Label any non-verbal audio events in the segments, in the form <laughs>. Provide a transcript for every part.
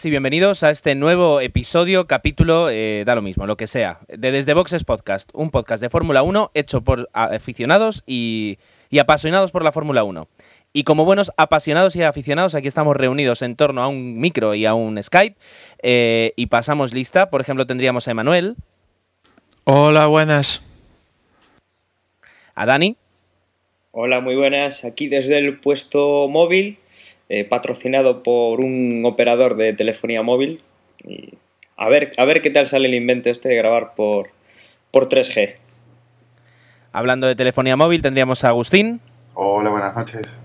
buenas y bienvenidos a este nuevo episodio, capítulo, eh, da lo mismo, lo que sea, de Desde Boxes Podcast, un podcast de Fórmula 1 hecho por aficionados y, y apasionados por la Fórmula 1. Y como buenos apasionados y aficionados, aquí estamos reunidos en torno a un micro y a un Skype eh, y pasamos lista. Por ejemplo, tendríamos a Emanuel. Hola, buenas. A Dani. Hola, muy buenas. Aquí desde el puesto móvil eh, patrocinado por un operador de telefonía móvil. Y a, ver, a ver qué tal sale el invento este de grabar por, por 3G. Hablando de telefonía móvil, tendríamos a Agustín. Hola, buenas noches.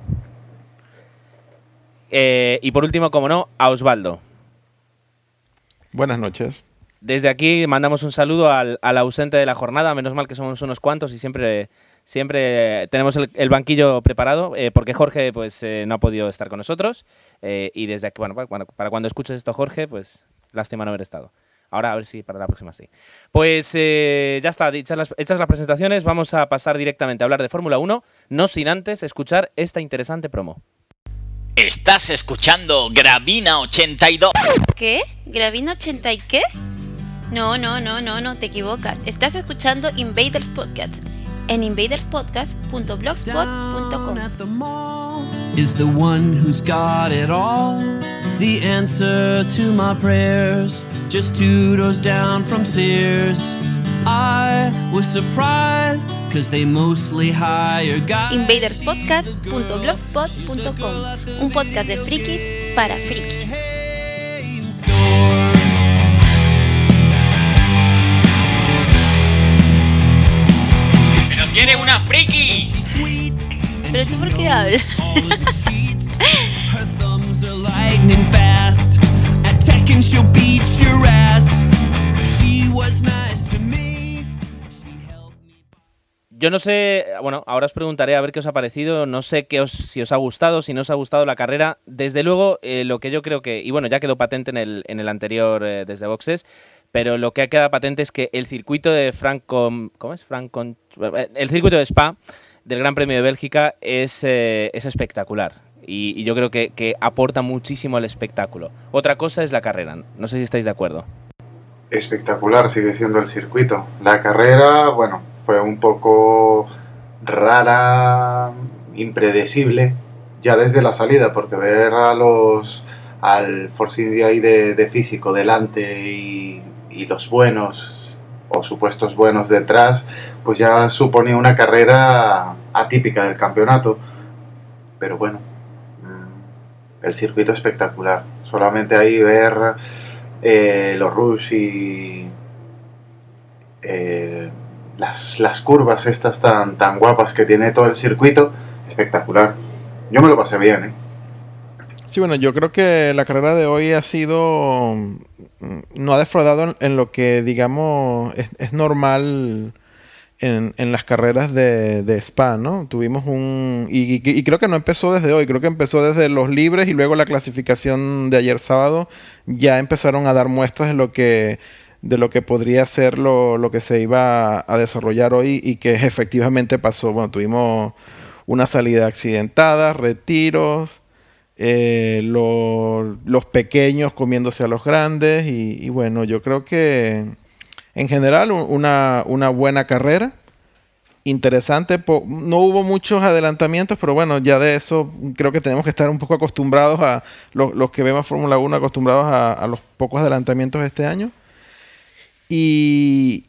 Eh, y por último, como no, a Osvaldo. Buenas noches. Desde aquí mandamos un saludo al, al, ausente de la jornada, menos mal que somos unos cuantos y siempre Siempre tenemos el, banquillo preparado eh, porque Jorge pues eh, no ha podido estar con nosotros eh, y desde aquí, bueno, para, cuando escuches esto Jorge, pues lástima no haber estado. Ahora a ver si para la próxima sí. Pues ya está, hechas las, hechas las presentaciones, vamos a pasar directamente a hablar de Fórmula 1, no sin antes escuchar esta interesante promo. Estás escuchando Gravina 82. ¿Qué? ¿Gravina 80 y qué? No, no, no, no, no, te equivocas. Estás escuchando Invaders Podcast en invaderspodcast.blogspot.com. Is the one who's got it all, the answer to my prayers, just two doors down from Sears. I was surprised because they mostly hire guys. Invaderspodcast.blogspot.com, un podcast de frikis para frikis. ¡Tiene una friki! ¿Pero tú por qué hablas? Yo no sé, bueno, ahora os preguntaré a ver qué os ha parecido, no sé qué os, si os ha gustado, si no os ha gustado la carrera. Desde luego, eh, lo que yo creo que, y bueno, ya quedó patente en el, en el anterior eh, desde boxes, pero lo que ha quedado patente es que el circuito de Franco, ¿cómo es? Franco, el circuito de Spa del Gran Premio de Bélgica es, eh, es espectacular y, yo creo que, aporta muchísimo al espectáculo. Otra cosa es la carrera, no sé si estáis de acuerdo. Espectacular sigue siendo el circuito. La carrera, bueno, fue un poco rara, impredecible, ya desde la salida, porque ver a los al Force India ahí de físico delante y y los buenos o supuestos buenos detrás, pues ya suponía una carrera atípica del campeonato. Pero bueno, mm, el circuito espectacular. Solamente ahí ver eh, los rush y eh, las, las, curvas estas tan, tan guapas que tiene todo el circuito, espectacular. Yo me lo pasé bien, ¿eh? Sí, bueno, yo creo que la carrera de hoy ha sido. Mm, no ha defraudado en, lo que, digamos, es, normal en, en, las carreras de, Spa, ¿no? Tuvimos un. Y, y, creo que no empezó desde hoy, creo que empezó desde los libres y luego la clasificación de ayer sábado. Ya empezaron a dar muestras de lo que de lo que podría ser lo, lo que se iba a desarrollar hoy y que efectivamente pasó. Bueno, tuvimos una salida accidentada, retiros, eh, los pequeños comiéndose a los grandes y, bueno, yo creo que en general una, una buena carrera, interesante, no hubo muchos adelantamientos, pero bueno, ya de eso creo que tenemos que estar un poco acostumbrados a los, que vemos Fórmula 1, acostumbrados a, a los pocos adelantamientos de este año. Y,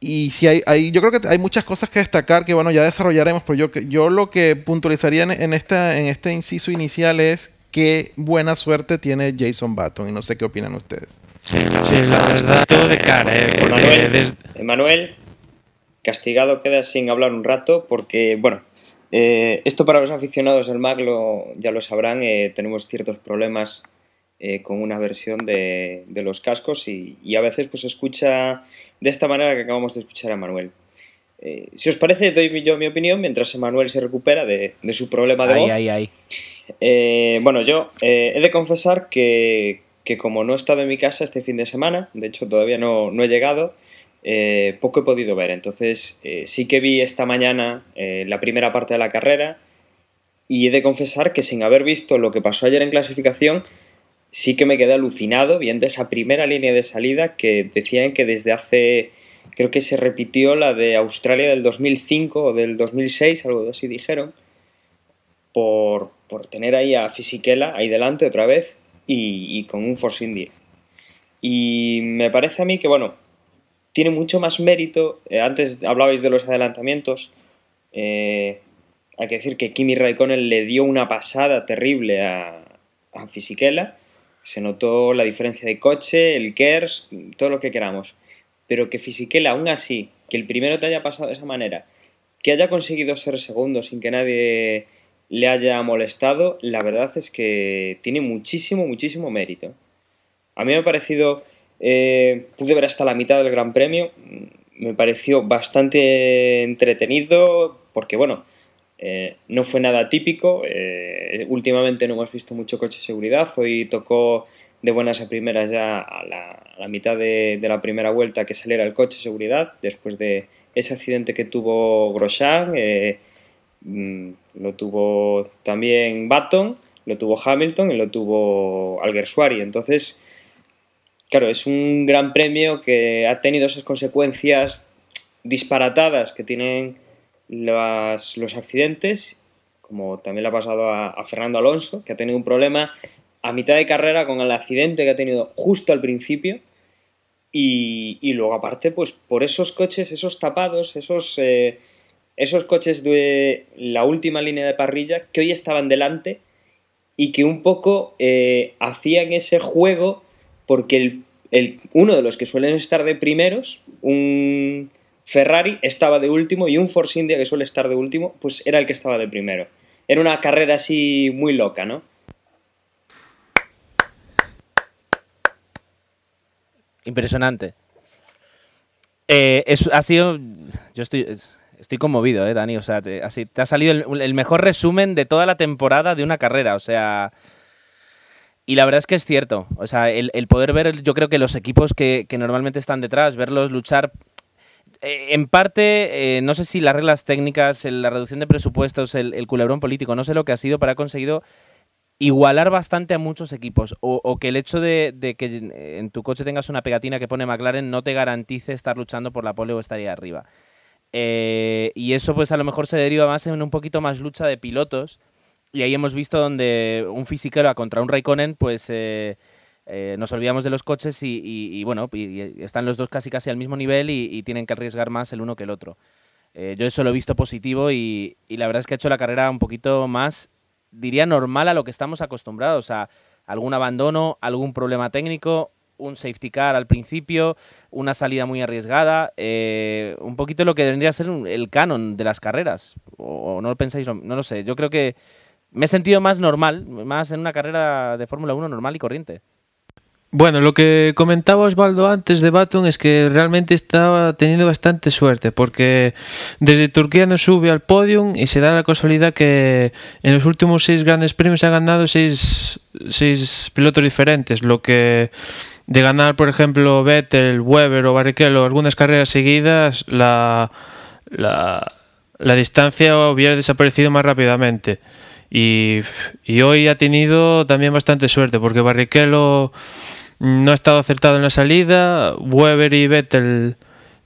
y si hay, hay, yo creo que hay muchas cosas que destacar que bueno ya desarrollaremos, pero yo, yo lo que puntualizaría en, esta, en este inciso inicial es qué buena suerte tiene Jason Button y no sé qué opinan ustedes. Sí, sí la verdad, todo de cara. Eh, Emanuel, castigado queda sin hablar un rato porque, bueno, eh, esto para los aficionados del Mac ya lo sabrán, eh, tenemos ciertos problemas eh, con una versión de, de los cascos y, y, a veces pues escucha de esta manera que acabamos de escuchar a Manuel. Eh, si os parece, doy yo mi opinión mientras Emanuel se recupera de, de su problema de voz. Eh, bueno, yo he de confesar que, que como no he estado en mi casa este fin de semana, de hecho todavía no, no he llegado, poco he podido ver. Entonces eh, sí que vi esta mañana la primera parte de la carrera y he de confesar que sin haber visto lo que pasó ayer en clasificación, sí que me quedé alucinado viendo esa primera línea de salida que decían que desde hace, creo que se repitió la de Australia del 2005 o del 2006, algo así dijeron, por, por tener ahí a Fisichella ahí delante otra vez y, y con un Force India. Y me parece a mí que, bueno, tiene mucho más mérito. eh, antes hablabais de los adelantamientos. eh, hay que decir que Kimi Raikkonen le dio una pasada terrible a, a Fisichella. Se notó la diferencia de coche, el KERS, todo lo que queramos. Pero que Fisichella, aún así, que el primero te haya pasado de esa manera, que haya conseguido ser segundo sin que nadie le haya molestado, la verdad es que tiene muchísimo, muchísimo mérito. A mí me ha parecido, eh, pude ver hasta la mitad del Gran Premio, me pareció bastante entretenido, porque bueno, eh, no fue nada típico, eh, últimamente no hemos visto mucho coche de seguridad, hoy tocó de buenas a primeras ya a la, mitad de, de la primera vuelta que saliera el coche de seguridad, después de ese accidente que tuvo Grosjean, eh, mm, lo tuvo también Baton, lo tuvo Hamilton y lo tuvo Alguersuari. Entonces, claro, es un gran premio que ha tenido esas consecuencias disparatadas que tienen los accidentes, como también le ha pasado a, a Fernando Alonso, que ha tenido un problema a mitad de carrera con el accidente que ha tenido justo al principio. Y, y luego aparte, pues por esos coches, esos tapados, esos, eh, esos coches de la última línea de parrilla que hoy estaban delante y que un poco eh, hacían ese juego porque el, el- uno de los que suelen estar de primeros, un Ferrari, estaba de último y un Force India que suele estar de último, pues era el que estaba de primero. Era una carrera así muy loca, ¿no? Impresionante. Eh, es- ha sido. Yo estoy. es- Estoy conmovido, eh, Dani. O sea, te, así, te ha salido el, mejor resumen de toda la temporada de una carrera. O sea. Y la verdad es que es cierto. O sea, el, poder ver, yo creo que los equipos que normalmente están detrás, verlos luchar. Eh, en parte, eh, no sé si las reglas técnicas, la reducción de presupuestos, el, el culebrón político, no sé lo que ha sido, pero ha conseguido igualar bastante a muchos equipos o, que el hecho de, que en tu coche tengas una pegatina que pone McLaren no te garantice estar luchando por la pole o estar ahí arriba. Eh, y eso pues a lo mejor se deriva más en un poquito más lucha de pilotos y ahí hemos visto donde un fisiquero contra un Raikkonen pues eh, nos olvidamos de los coches y, bueno, y- están los dos casi casi al mismo nivel y, tienen que arriesgar más el uno que el otro. Eh, yo eso lo he visto positivo y, la verdad es que ha hecho la carrera un poquito más, diría, normal a lo que estamos acostumbrados. A algún abandono, algún problema técnico, un safety car al principio, una salida muy arriesgada, eh, un poquito lo que vendría a ser el canon de las carreras. O, no lo pensáis, lo- no lo sé. Yo creo que me he sentido más normal, más en una carrera de Fórmula 1 normal y corriente. Bueno, lo que comentaba Osvaldo antes de Baton es que realmente estaba teniendo bastante suerte porque desde Turquía no sube al podium y se da la casualidad que en los últimos seis grandes premios ha ganado seis, seis pilotos diferentes, lo que de ganar, por ejemplo, Vettel, Weber o Barrichello algunas carreras seguidas, la, la, la distancia hubiera desaparecido más rápidamente. Y, y hoy ha tenido también bastante suerte porque Barrichello no ha estado acertado en la salida, Weber y Vettel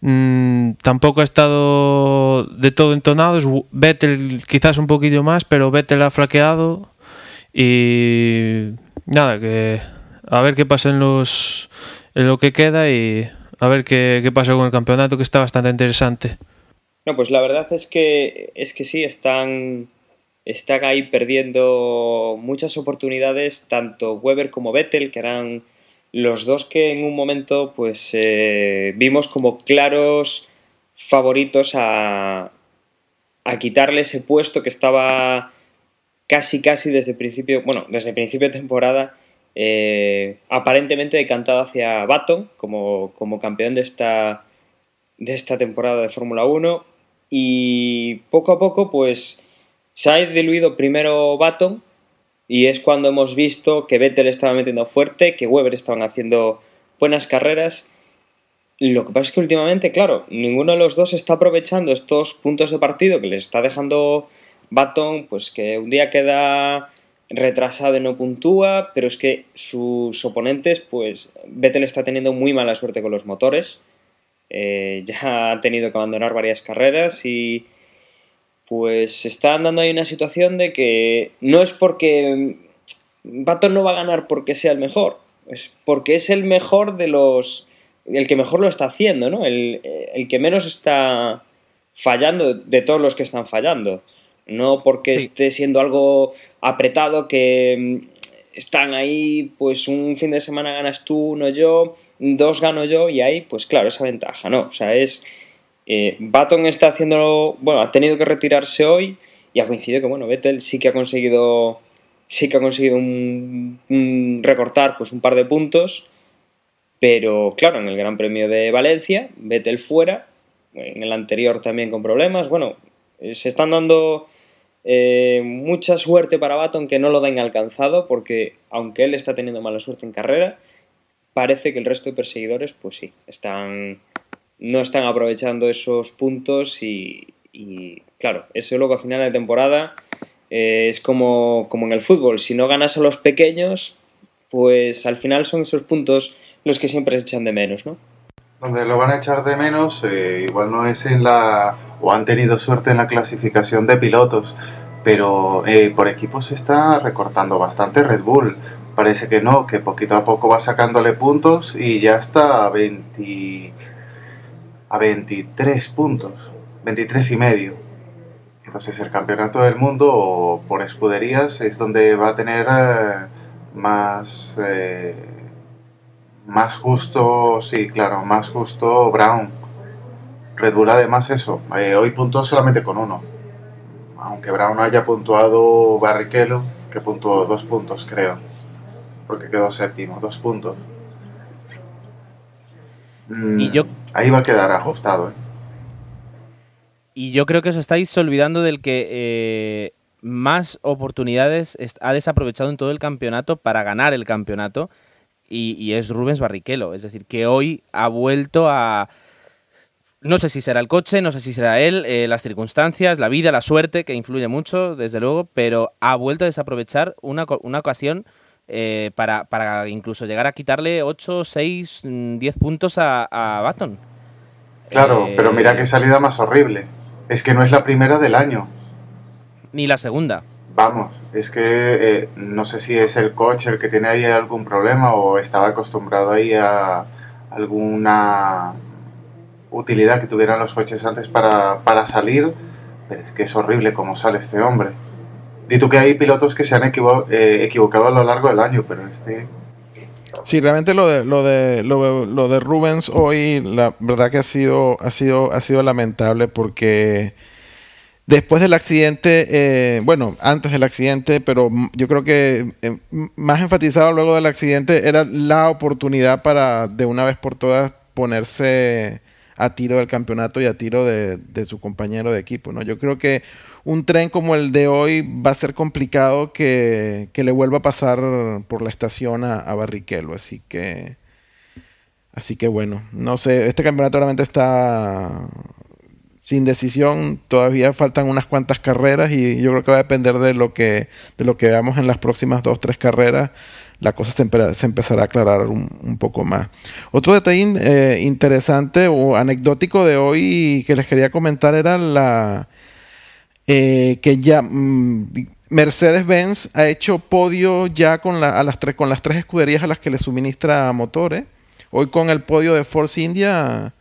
mm, tampoco ha estado de todo entonados, Vettel quizás un poquillo más, pero Vettel ha flaqueado y nada, que a ver qué pasa en los en lo que queda y a ver qué, qué pasa con el campeonato que está bastante interesante. No, pues la verdad es que es que sí, están, están ahí perdiendo muchas oportunidades, tanto Weber como Vettel, que eran los dos que en un momento pues eh, vimos como claros favoritos a, a quitarle ese puesto que estaba casi casi desde el principio, bueno, desde el principio de temporada eh, aparentemente decantado hacia Baton como, como campeón de esta, de esta temporada de Fórmula 1 y poco a poco pues se ha diluido primero Baton y es cuando hemos visto que Vettel estaba metiendo fuerte, que Weber estaban haciendo buenas carreras. Lo que pasa es que últimamente, claro, ninguno de los dos está aprovechando estos puntos de partido que les está dejando Baton, pues que un día queda retrasado y no puntúa, pero es que sus oponentes, pues Vettel está teniendo muy mala suerte con los motores. Eh, ya ha tenido que abandonar varias carreras y pues está andando ahí una situación de que no es porque Baton no va a ganar porque sea el mejor, es porque es el mejor de los... el que mejor lo está haciendo, ¿no? El, el que menos está fallando de todos los que están fallando no porque Sí. esté siendo algo apretado que mm, están ahí, pues un fin de semana ganas tú, uno yo, dos gano yo y ahí, pues claro, esa ventaja, ¿no? O sea, es... Eh, Baton está haciéndolo, bueno, ha tenido que retirarse hoy y ha coincidido que, bueno, Vettel sí que ha conseguido, sí que ha conseguido un, recortar pues un par de puntos, pero claro, en el Gran Premio de Valencia, Vettel fuera, en el anterior también con problemas, bueno, eh, se están dando eh, mucha suerte para Baton que no lo den alcanzado porque aunque él está teniendo mala suerte en carrera, parece que el resto de perseguidores pues sí, están no están aprovechando esos puntos y, claro, eso luego a final de temporada eh, es como, como en el fútbol, si no ganas a los pequeños pues al final son esos puntos los que siempre se echan de menos, ¿no? Donde lo van a echar de menos, eh, igual no es en la. o han tenido suerte en la clasificación de pilotos, pero eh, por equipos se está recortando bastante Red Bull. Parece que no, que poquito a poco va sacándole puntos y ya está a 20. A 23 puntos, 23 y medio. Entonces el campeonato del mundo por escuderías es donde va a tener eh, más. eh, más justo, sí, claro, más justo Brown. Red Bull además eso, eh, hoy puntuó solamente con uno. Aunque Brown haya puntuado Barrichello, que puntuó dos puntos creo. Porque quedó séptimo, dos puntos. Mm, Y yo- Ahí va a quedar ajustado. ¿eh? Y yo creo que os estáis olvidando del que eh, más oportunidades ha desaprovechado en todo el campeonato para ganar el campeonato y, es Rubens Barrichello. Es decir, que hoy ha vuelto a... No sé si será el coche, no sé si será él, eh, las circunstancias, la vida, la suerte, que influye mucho, desde luego, pero ha vuelto a desaprovechar una, una ocasión eh, para, para incluso llegar a quitarle 8, 6, 10 puntos a, a Baton. Claro, Eh, pero mira qué salida más horrible. Es que no es la primera del año. Ni la segunda. Vamos, es que eh, no sé si es el coche el que tiene ahí algún problema o estaba acostumbrado ahí a alguna utilidad que tuvieran los coches antes para, para salir, pero es que es horrible cómo sale este hombre. Di tú que hay pilotos que se han eh, equivocado a lo largo del año, pero este Sí, realmente lo de lo de lo, de Rubens hoy, la verdad que ha sido ha sido ha sido lamentable porque después del accidente, eh, bueno, antes del accidente, pero yo creo que eh, m- más enfatizado luego del accidente era la oportunidad para de una vez por todas ponerse a tiro del campeonato y a tiro de, de su compañero de equipo, ¿no? Yo creo que un tren como el de hoy va a ser complicado que, le vuelva a pasar por la estación a, a Barrichello, así que así que bueno, no sé, este campeonato realmente está sin decisión, todavía faltan unas cuantas carreras y yo creo que va a depender de lo que de lo que veamos en las próximas dos tres carreras la cosa se, empe- se empezará a aclarar un, un poco más. Otro detalle eh, interesante o anecdótico de hoy que les quería comentar era la eh, que ya mm, Mercedes-Benz ha hecho podio ya con, la- a las tres, con las tres escuderías a las que le suministra motores. Hoy con el podio de Force India,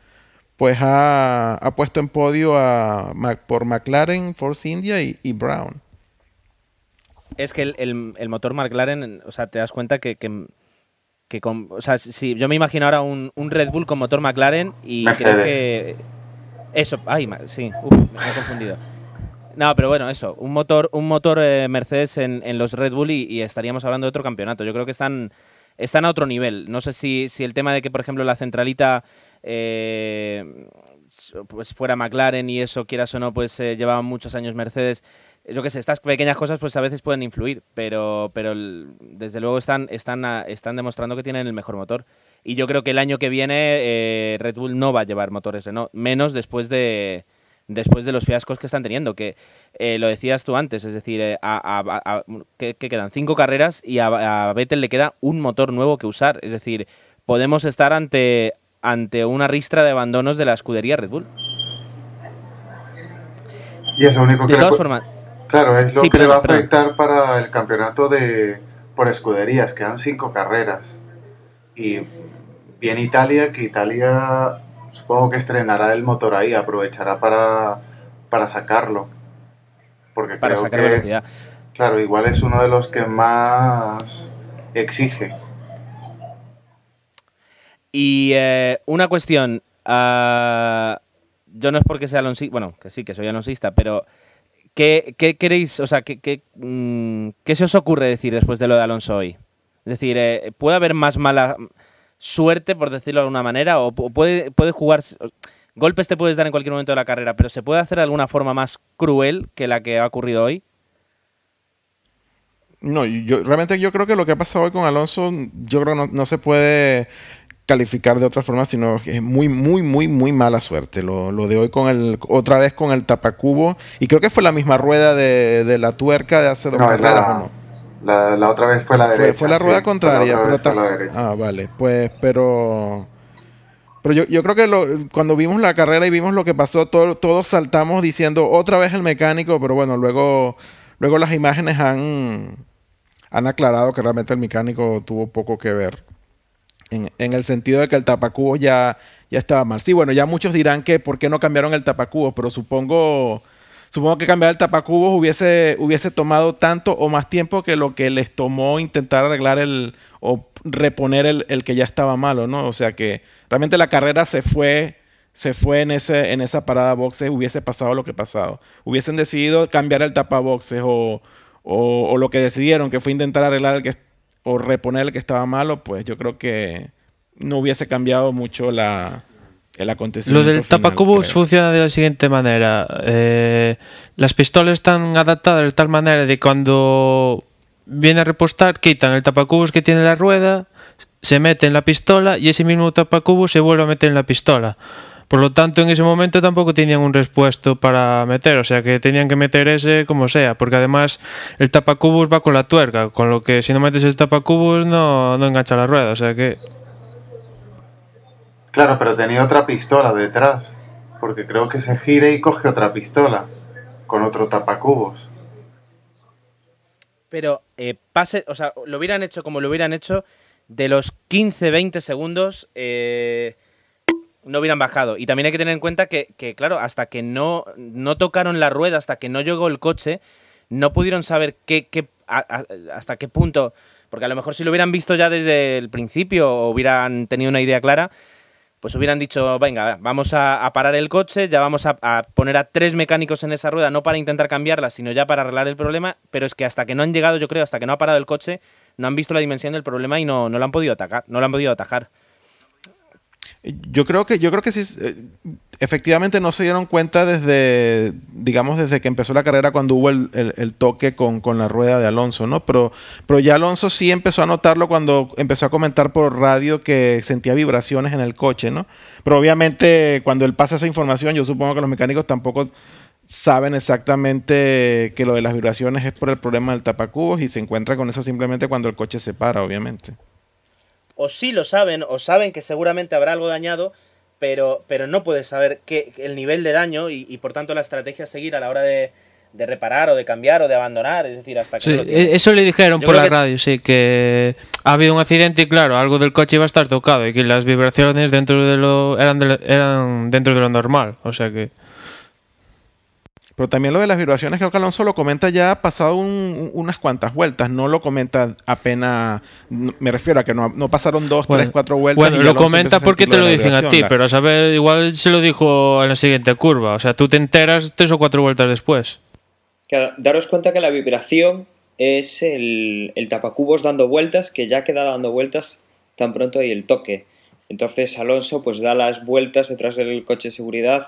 pues ha, ha puesto en podio a, Mac- por McLaren, Force India y, y Brown. Es que el, el- el motor McLaren, o sea, te das cuenta que, que, que con, o sea, si yo me imagino ahora un, un Red Bull con motor McLaren y creo que eso, ay, sí, uf, me he confundido. No, pero bueno, eso, un motor, un motor eh, Mercedes en, los Red Bull y, estaríamos hablando de otro campeonato. Yo creo que están, están a otro nivel. No sé si, si el tema de que, por ejemplo, la centralita eh, pues fuera McLaren y eso, quieras o no, pues eh, llevaban muchos años Mercedes. Yo qué sé, estas pequeñas cosas pues a veces pueden influir, pero, pero desde luego están, están, están demostrando que tienen el mejor motor. Y yo creo que el año que viene Red Bull no va a llevar motores Renault, menos después de después de los fiascos que están teniendo, que eh, lo decías tú antes, es decir, eh, a, a- a- que, que quedan cinco carreras y a, Vettel le queda un motor nuevo que usar, es decir, podemos estar ante, ante una ristra de abandonos de la escudería Red Bull. Y es lo único que De le todas pu- formas, Claro, es lo Sí, que le va a afectar para el campeonato de por escuderías. Quedan cinco carreras. Y bien Italia, que Italia supongo que estrenará el motor ahí, aprovechará para, para sacarlo. Porque para creo sacar que, velocidad. claro, igual es uno de los que más exige. Y eh, una cuestión, ah, yo no es porque sea alonsista, bueno, que sí, que soy alonsista, pero ¿qué, qué queréis, o sea, qué, qué, mm, qué se os ocurre decir después de lo de Alonso hoy? Es decir, eh, ¿puede haber más mala suerte, por decirlo de alguna manera, o pu- puede, puede jugar... Golpes te puedes dar en cualquier momento de la carrera, pero ¿se puede hacer de alguna forma más cruel que la que ha ocurrido hoy? No, yo realmente yo creo que lo que ha pasado hoy con Alonso, yo creo que no, no se puede calificar de otra forma, sino que es muy, muy, muy, muy mala suerte. Lo, lo de hoy con el, otra vez con el tapacubo, y creo que fue la misma rueda de, de la tuerca de hace dos No, carreras, la- ¿o no? La, la otra vez fue la derecha. fue la rueda fue la contraria. pero fue la derecha. ah, vale. Pues, pero. Pero yo, yo creo que lo- cuando vimos la carrera y vimos lo que pasó, todo- todos saltamos diciendo otra vez el mecánico, pero bueno, luego, luego las imágenes han, han aclarado que realmente el mecánico tuvo poco que ver. En, en el sentido de que el tapacubos ya, ya estaba mal. Sí, bueno, ya muchos dirán que por qué no cambiaron el tapacubos, pero supongo, supongo que cambiar el tapacubos hubiese, hubiese tomado tanto o más tiempo que lo que les tomó intentar arreglar el o reponer el, el que ya estaba malo, ¿no? O sea que realmente la carrera se fue se fue en ese en esa parada boxes, hubiese pasado lo que pasado. Hubiesen decidido cambiar el tapaboxes o, o, o lo que decidieron, que fue intentar arreglar el que o reponer el que estaba malo, pues yo creo que no hubiese cambiado mucho la, el Lo del final, tapacubos creo. funciona de la siguiente manera. Eh, las pistolas están adaptadas de tal manera de cuando viene a repostar, quitan el tapacubos que tiene la rueda, se mete en la pistola y ese mismo tapacubos se vuelve a meter en la pistola. Por lo tanto, en ese momento tampoco tenían un respuesto para meter, o sea que tenían que meter ese como sea, porque además el tapacubos va con la tuerca, con lo que si no metes el tapacubos no, no engancha la rueda, o sea que Claro, pero tenía otra pistola detrás. Porque creo que se gira y coge otra pistola. Con otro tapacubos. Pero eh, pase, o sea, lo hubieran hecho como lo hubieran hecho, de los 15-20 segundos eh, no hubieran bajado. Y también hay que tener en cuenta que, que, claro, hasta que no, no tocaron la rueda, hasta que no llegó el coche, no pudieron saber qué, qué- hasta qué punto. Porque a lo mejor si lo hubieran visto ya desde el principio o hubieran tenido una idea clara, pues hubieran dicho, venga, vamos a, parar el coche, ya vamos a, a poner a tres mecánicos en esa rueda, no para intentar cambiarla, sino ya para arreglar el problema, pero es que hasta que no han llegado, yo creo, hasta que no ha parado el coche, no han visto la dimensión del problema y no, no lo han podido atacar, no lo han podido atajar. Yo creo que, yo creo que sí, eh, efectivamente no se dieron cuenta desde, digamos, desde que empezó la carrera cuando hubo el, toque con, con la rueda de Alonso, ¿no? Pero, pero ya Alonso sí empezó a notarlo cuando empezó a comentar por radio que sentía vibraciones en el coche, ¿no? Pero obviamente cuando él pasa esa información, yo supongo que los mecánicos tampoco saben exactamente que lo de las vibraciones es por el problema del tapacubos y se encuentra con eso simplemente cuando el coche se para, obviamente. O sí lo saben, o saben que seguramente habrá algo dañado, pero, pero no puedes saber qué, el nivel de daño y, y, por tanto la estrategia a seguir a la hora de, de reparar o de cambiar o de abandonar, es decir, hasta que Sí, no lo tienes. e- eso le dijeron Yo por la es- radio, sí, que ha habido un accidente y claro, algo del coche iba a estar tocado y que las vibraciones dentro de lo eran, de lo- eran dentro de lo normal, o sea que Pero también lo de las vibraciones, creo que Alonso lo comenta ya pasado un- un- unas cuantas vueltas, no lo comenta apenas, me refiero a que no, no pasaron dos, Bueno, tres, cuatro vueltas. bueno, y lo comenta porque te lo dicen a ti, La- pero a saber, igual se lo dijo en la siguiente curva, o sea, tú te enteras tres o cuatro vueltas después. Claro, daros cuenta que la vibración es el, el tapacubos dando vueltas, que ya queda dando vueltas tan pronto hay el toque. Entonces Alonso pues da las vueltas detrás del coche de seguridad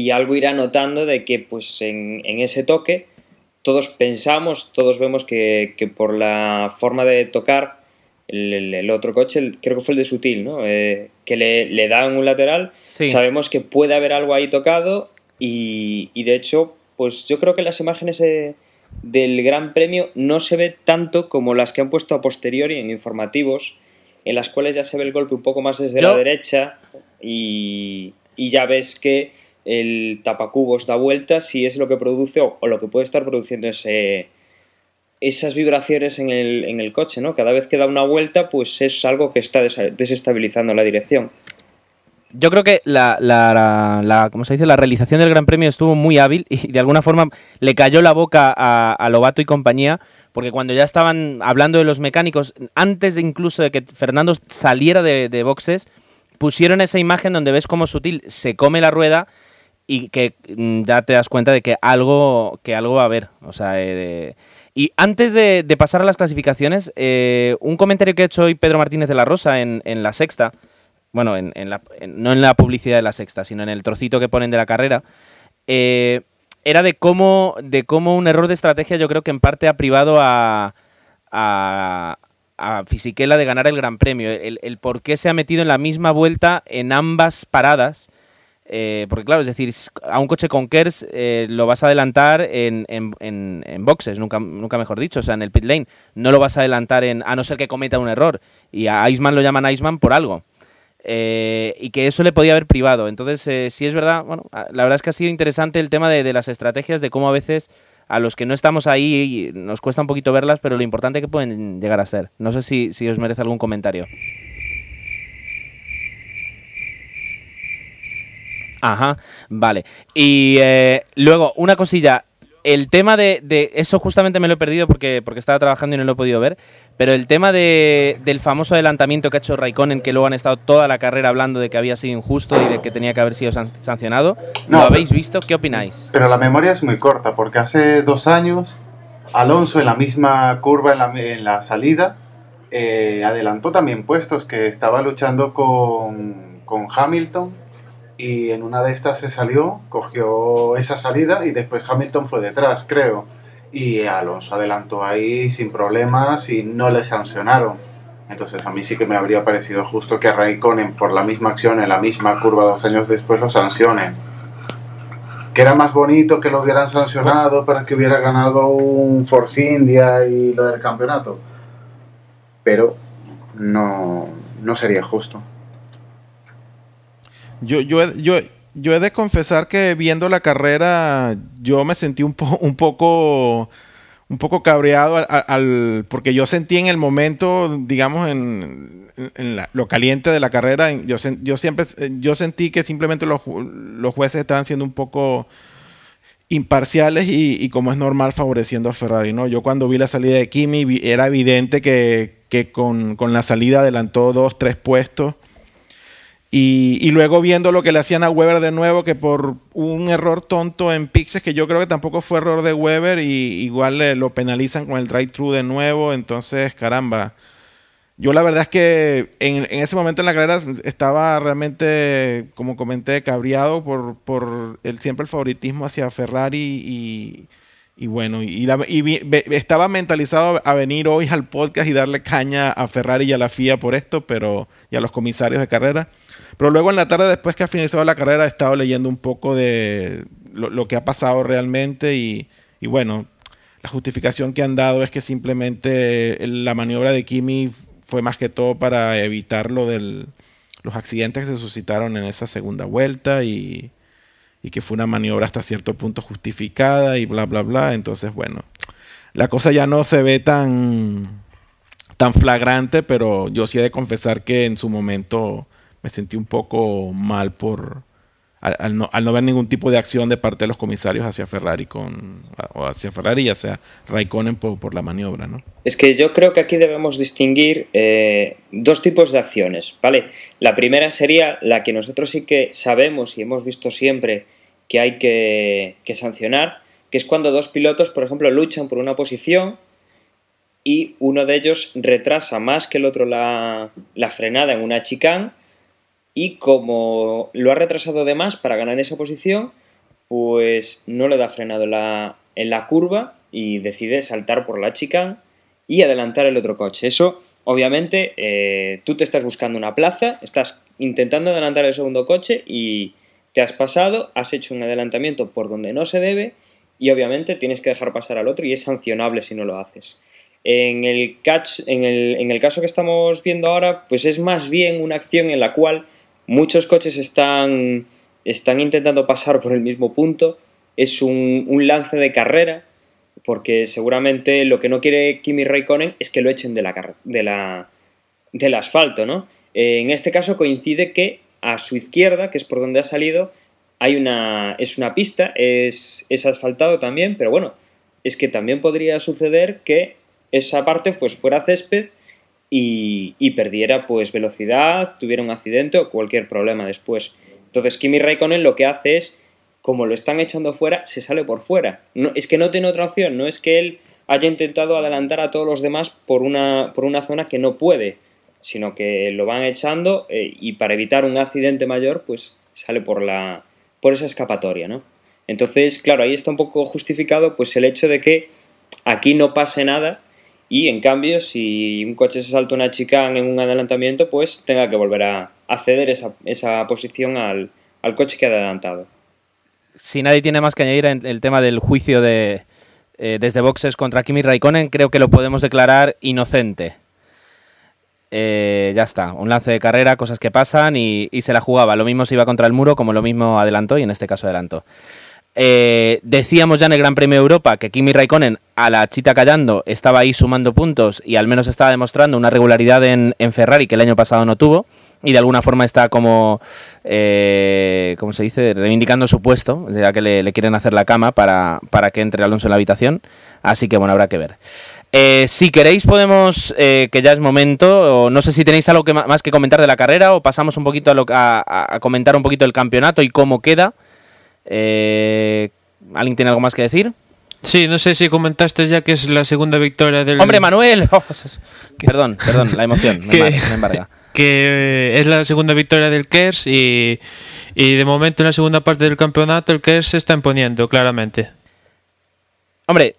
y algo irá notando de que pues en, en ese toque todos pensamos, todos vemos que, que por la forma de tocar el, el- el otro coche, el- creo que fue el de Sutil, ¿no? Eh, que le, le dan un lateral, Sí. sabemos que puede haber algo ahí tocado y, y de hecho, pues yo creo que las imágenes de- del Gran Premio no se ve tanto como las que han puesto a posteriori en informativos, en las cuales ya se ve el golpe un poco más desde Yo- la derecha y, y ya ves que el tapacubos da vueltas y es lo que produce o, lo que puede estar produciendo esas vibraciones en el, en el coche, ¿no? Cada vez que da una vuelta, pues es algo que está desestabilizando la dirección. Yo creo que la, la, ¿cómo se dice? la realización del Gran Premio estuvo muy hábil y de alguna forma le cayó la boca a, Lobato y compañía, porque cuando ya estaban hablando de los mecánicos, antes de incluso de que Fernando saliera de boxes, pusieron esa imagen donde ves cómo Sutil se come la rueda y que mm, ya te das cuenta de que algo, que algo va a haber. O sea, eh, y antes de, pasar a las clasificaciones, eh, un comentario que ha hecho hoy Pedro Martínez de la Rosa en, en la sexta, bueno, en, en la- no en la publicidad de la sexta, sino en el trocito que ponen de la carrera, eh, era de cómo, de cómo un error de estrategia yo creo que en parte ha privado a, a, a Fisichella de ganar el Gran Premio. El, el por qué se ha metido en la misma vuelta en ambas paradas. Eh, porque claro, es decir, a un coche con KERS eh, lo vas a adelantar en, en- en- boxes, nunca, nunca mejor dicho, o sea, en el pit lane. No lo vas a adelantar en, a no ser que cometa un error. Y a Iceman lo llaman Iceman por algo. Eh, y que eso le podía haber privado. Entonces, eh, sí es verdad, bueno, la verdad es que ha sido interesante el tema de, de las estrategias, de cómo a veces a los que no estamos ahí nos cuesta un poquito verlas, pero lo importante que pueden llegar a ser. No sé si, si os merece algún comentario. Ajá, vale. Y eh, luego, una cosilla. El tema de, de- Eso justamente me lo he perdido porque, porque estaba trabajando y no lo he podido ver. Pero el tema de, del famoso adelantamiento que ha hecho Raikkonen, que luego han estado toda la carrera hablando de que había sido injusto y de que tenía que haber sido san- sancionado. No, ¿Lo habéis visto? ¿Qué opináis? Pero la memoria es muy corta, porque hace dos años Alonso en la misma curva en la, en la salida eh, adelantó también puestos que estaba luchando con, con Hamilton y en una de estas se salió, cogió esa salida y después Hamilton fue detrás, creo. Y Alonso adelantó ahí sin problemas y no le sancionaron. Entonces a mí sí que me habría parecido justo que Raikkonen por la misma acción en la misma curva dos años después lo sancionen que era más bonito que lo hubieran sancionado para que hubiera ganado un Force India y lo del campeonato. Pero no, no sería justo. Yo, yo, yo, yo he de confesar que viendo la carrera yo me sentí un, po- un poco un poco cabreado al, porque yo sentí en el momento, digamos, en, lo caliente de la carrera, yo, siempre yo sentí que simplemente los, ju- los jueces estaban siendo un poco imparciales y, y como es normal favoreciendo a Ferrari, ¿no? Yo cuando vi la salida de Kimi era evidente que, que con, con la salida adelantó dos, tres puestos. Y, luego viendo lo que le hacían a Weber de nuevo, que por un error tonto en Pixes, que yo creo que tampoco fue error de Weber, y igual le- lo penalizan con el drive-thru de nuevo, entonces, caramba. Yo la verdad es que en, ese momento en la carrera estaba realmente, como comenté, cabreado por, por el, siempre el favoritismo hacia Ferrari y, bueno, y, estaba mentalizado a venir hoy al podcast y darle caña a Ferrari y a la FIA por esto, pero y a los comisarios de carrera. Pero luego en la tarde, después que ha finalizado la carrera, he estado leyendo un poco de lo, que ha pasado realmente y, bueno, la justificación que han dado es que simplemente la maniobra de Kimi fue más que todo para evitar lo del, los accidentes que se suscitaron en esa segunda vuelta y, y que fue una maniobra hasta cierto punto justificada y bla, bla, bla. Entonces, bueno, la cosa ya no se ve tan, tan flagrante, pero yo sí he de confesar que en su momento me sentí un poco mal por al, no, al no ver ningún tipo de acción de parte de los comisarios hacia Ferrari con o hacia Ferrari y hacia Raikkonen por, por la maniobra, ¿no? Es que yo creo que aquí debemos distinguir eh, dos tipos de acciones, ¿vale? La primera sería la que nosotros sí que sabemos y hemos visto siempre que hay que, que sancionar, que es cuando dos pilotos, por ejemplo, luchan por una posición y uno de ellos retrasa más que el otro la, la frenada en una chicane y como lo ha retrasado de más para ganar esa posición, pues no le da frenado la, en la curva y decide saltar por la chicane y adelantar el otro coche. Eso, obviamente, eh, tú te estás buscando una plaza, estás intentando adelantar el segundo coche y te has pasado, has hecho un adelantamiento por donde no se debe y obviamente tienes que dejar pasar al otro y es sancionable si no lo haces. En el, catch, en el, en el caso que estamos viendo ahora, pues es más bien una acción en la cual muchos coches están, están intentando pasar por el mismo punto, es un, un lance de carrera porque seguramente lo que no quiere Kimi Raikkonen es que lo echen de la, de la, del asfalto, ¿no? Eh, en este caso coincide que a su izquierda, que es por donde ha salido, hay una, es una pista, es, es asfaltado también, pero bueno, es que también podría suceder que esa parte pues fuera césped y, perdiera pues velocidad, tuviera un accidente o cualquier problema después. Entonces Kimi Raikkonen lo que hace es como lo están echando fuera, se sale por fuera. No, es que no tiene otra opción, no es que él haya intentado adelantar a todos los demás por una, por una zona que no puede, sino que lo van echando eh, y para evitar un accidente mayor, pues sale por, la, por esa escapatoria, ¿no? Entonces, claro, ahí está un poco justificado pues el hecho de que aquí no pase nada y en cambio si un coche se salta una chica en un adelantamiento, pues tenga que volver a, a ceder esa, esa posición al, al coche que ha adelantado si nadie tiene más que añadir en el tema del juicio de eh, desde boxes contra Kimi Raikkonen, creo que lo podemos declarar inocente. Eh, ya está, un lance de carrera, cosas que pasan y, se la jugaba. Lo mismo se iba contra el muro, como lo mismo adelantó y en este caso adelantó. Eh, decíamos ya en el Gran Premio de Europa que Kimi Raikkonen a la chita callando estaba ahí sumando puntos y al menos estaba demostrando una regularidad en, Ferrari que el año pasado no tuvo y de alguna forma está como, eh, ¿cómo se dice?, reivindicando su puesto, ya que le, quieren hacer la cama para, para, que entre Alonso en la habitación. Así que bueno, habrá que ver. Eh, si queréis podemos, eh, que ya es momento, o no sé si tenéis algo que más que comentar de la carrera o pasamos un poquito a, lo, a comentar un poquito el campeonato y cómo queda. Eh, ¿Alguien tiene algo más que decir? Sí, no sé si comentaste ya que es la segunda victoria del... ¡Hombre, Manuel! <laughs> Oh, perdón, perdón, la emoción, me, me embarga <laughs> que es la segunda victoria del Kers y, y, de momento en la segunda parte del campeonato el Kers se está imponiendo claramente. Hombre,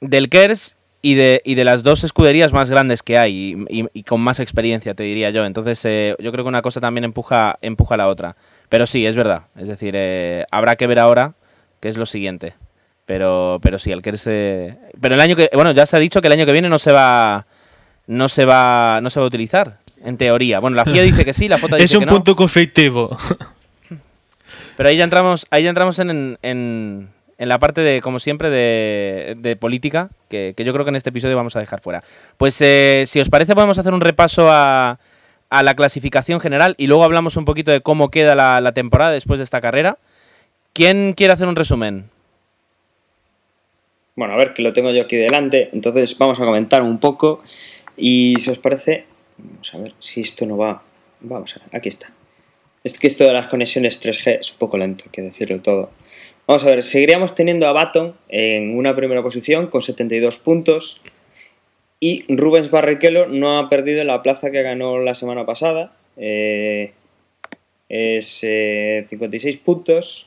del Kers y de, y de las dos escuderías más grandes que hay y, y, con más experiencia, te diría yo. Entonces eh, yo creo que una cosa también empuja, empuja a la otra. Pero sí, es verdad. Es decir, eh, habrá que ver ahora qué es lo siguiente. Pero, pero sí, el Kers... Eh, pero el año que... Bueno, ya se ha dicho que el año que viene no se va... No se va, no se va a utilizar en teoría. Bueno, la FIA dice que sí, la foto <laughs> dice es un punto conflictivo. Pero ahí ya entramos, ahí ya entramos en, en, en la parte de, como siempre, de, de política, que, que, yo creo que en este episodio vamos a dejar fuera. Pues eh, si os parece podemos hacer un repaso a, a, la clasificación general y luego hablamos un poquito de cómo queda la, temporada después de esta carrera. ¿Quién quiere hacer un resumen? Bueno, a ver, que lo tengo yo aquí delante, entonces vamos a comentar un poco y si os parece, Vamos a ver si esto no va. Vamos a ver, aquí está. Es que esto de las conexiones 3G es un poco lento, hay que decirlo todo. Vamos a ver, seguiríamos teniendo a Baton en una primera posición con 72 puntos. Y Rubens Barrichello no ha perdido la plaza que ganó la semana pasada. Eh, es eh, 56 puntos,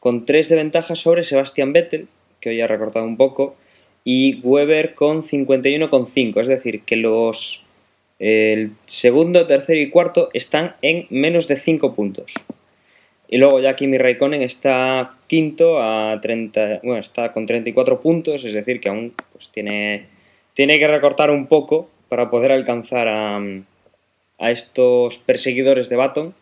con 3 de ventaja sobre Sebastian Vettel, que hoy ha recortado un poco, y Weber con 51,5. Es decir, que los el segundo, tercero y cuarto están en menos de 5 puntos. Y luego ya Kimi Raikkonen está quinto a 30, bueno, está con 34 puntos, es decir, que aún pues, tiene, tiene que recortar un poco para poder alcanzar a, a estos perseguidores de Baton.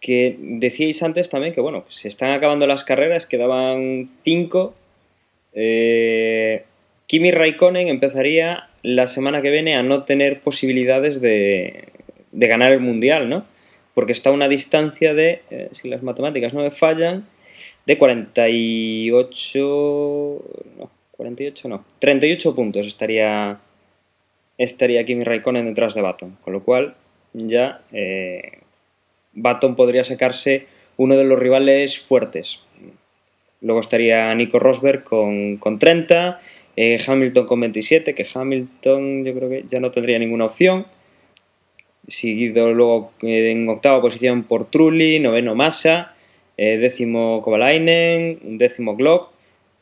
Que decíais antes también que, bueno, se están acabando las carreras, quedaban 5. Eh, Kimi Raikkonen empezaría la semana que viene a no tener posibilidades de, de ganar el mundial, ¿no? Porque está a una distancia de, eh, si las matemáticas no me fallan, de 48. No, 48 no. 38 puntos estaría, estaría Kimi Raikkonen detrás de Baton. Con lo cual, ya eh, Baton podría sacarse uno de los rivales fuertes. Luego estaría Nico Rosberg con, con 30 eh, Hamilton con 27, que Hamilton yo creo que ya no tendría ninguna opción. seguido luego eh, en octava posición por Trulli, noveno Massa, décimo Kovalainen, décimo Glock,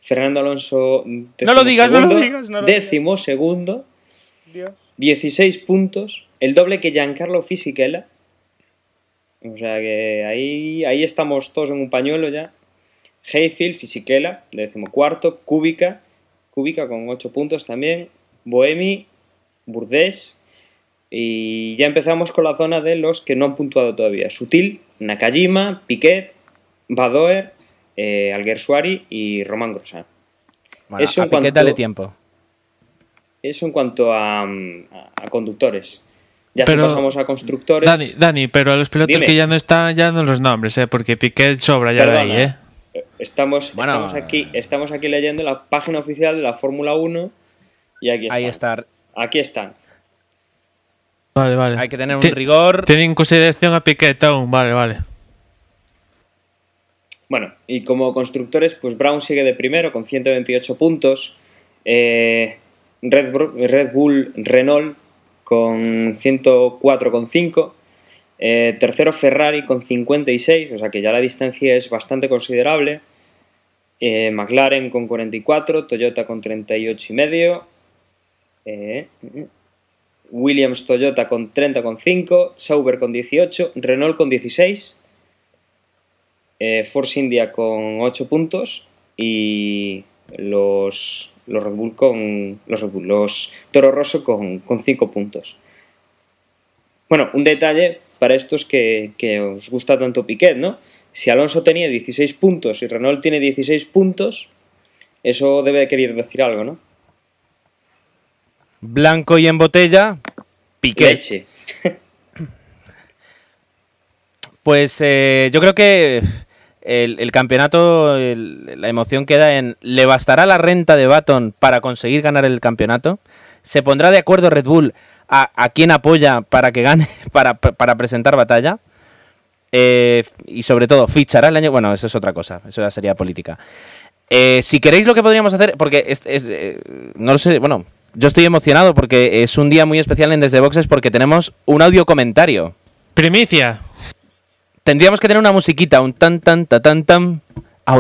Fernando Alonso No lo digas, no lo digas, no lo décimo segundo, 16 puntos, el doble que Giancarlo Fisichella. O sea que ahí, ahí estamos todos en un pañuelo ya. Hayfield, Fisichella, décimo cuarto, Kubica, Kubica con 8 puntos también, Boemi, Burdés, y ya empezamos con la zona de los que no han puntuado todavía. Sutil, Nakajima, Piquet, Badoer, eh, Alguersuari y Román Grosjean. Bueno, Eso a en cuanto- dale tiempo. Eso en cuanto a, mm, a- conductores. Ya si pasamos a constructores. Dani, Dani, pero a los pilotos Dime. que ya no están, ya no los nombres, ¿eh? Porque Piquet sobra ya de ahí, ¿eh? Estamos, Bueno, estamos, aquí, estamos aquí leyendo la página oficial de la Fórmula 1 y aquí están. Ahí está. Aquí están. Vale, vale. Hay que tener un rigor. Tienen en consideración a Piquet aún, vale, vale. Bueno, y como constructores, pues Brown sigue de primero con 128 puntos. Eh, Red, Bull Renault con 104,5. Eh, tercero Ferrari con 56, o sea que ya la distancia es bastante considerable. Eh, McLaren con 44, Toyota con 38 y medio. Eh, Williams Toyota con 30,5, Sauber con 18, Renault con 16 eh, Force India con 8 puntos y los, los Red Bull con los, Red Bull, los Toro Rosso con, con 5 puntos. Bueno, un detalle para estos que, que os gusta tanto Piquet, ¿no? Si Alonso tenía 16 puntos y Renault tiene 16 puntos, eso debe querer decir algo, ¿no? Blanco y en botella. Piquet. Leche. <laughs> Pues eh, yo creo que el, campeonato, la emoción queda en ¿le bastará la renta de Baton para conseguir ganar el campeonato? ¿Se pondrá de acuerdo Red Bull a, a quién apoya para que gane, <laughs> para, para presentar batalla? Eh, y sobre todo, ¿fichará el año? Bueno, eso es otra cosa, eso ya sería política. Eh, si queréis lo que podríamos hacer, porque es, es, eh, no lo sé, bueno, yo estoy emocionado porque es un día muy especial en Desde Boxes porque tenemos un audio comentario. Primicia. Tendríamos que tener una musiquita, un tan tan ta tan tan,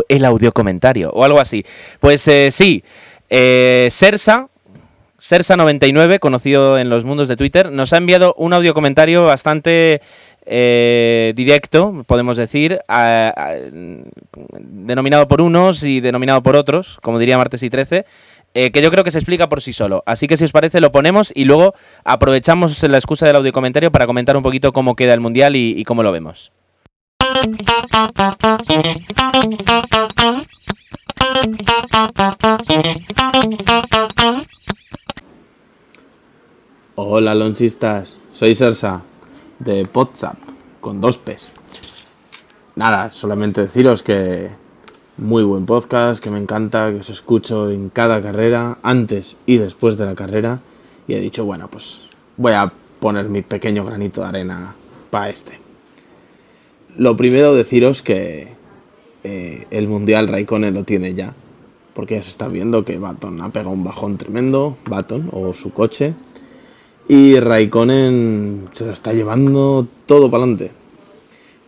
el audio comentario o algo así. Pues eh, sí, eh, Sersa, Sersa99, conocido en los mundos de Twitter, nos ha enviado un audio comentario bastante eh, directo, podemos decir, denominado por unos y denominado por otros, como diría Martes y 13, eh, que yo creo que se explica por sí solo. Así que si os parece lo ponemos y luego aprovechamos la excusa del audio comentario para comentar un poquito cómo queda el Mundial y cómo lo vemos. Hola, lonsistas. Soy Sersa, de WhatsApp, con dos P's. Nada, solamente deciros que muy buen podcast, que me encanta, que os escucho en cada carrera, antes y después de la carrera. Y he dicho, bueno, pues voy a poner mi pequeño granito de arena para este. Lo primero, deciros que eh, el Mundial Raikkonen lo tiene ya. Porque ya se está viendo que Baton ha pegado un bajón tremendo, Baton o su coche. Y Raikkonen se lo está llevando todo para adelante.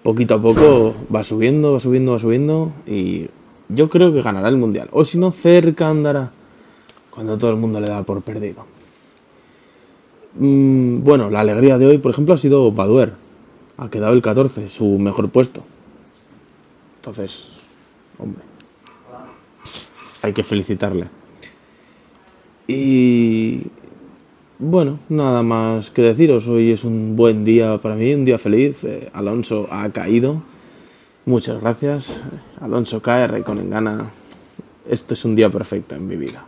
Poquito a poco va subiendo, va subiendo, va subiendo. Y yo creo que ganará el mundial. O si no, cerca andará. Cuando todo el mundo le da por perdido. Mm, bueno, la alegría de hoy, por ejemplo, ha sido Baduer. Ha quedado el 14, su mejor puesto. Entonces, hombre. Hay que felicitarle. Y bueno, nada más que deciros. Hoy es un buen día para mí, un día feliz. Eh, Alonso ha caído. Muchas gracias. Alonso cae, Raikkonen gana. Este es un día perfecto en mi vida.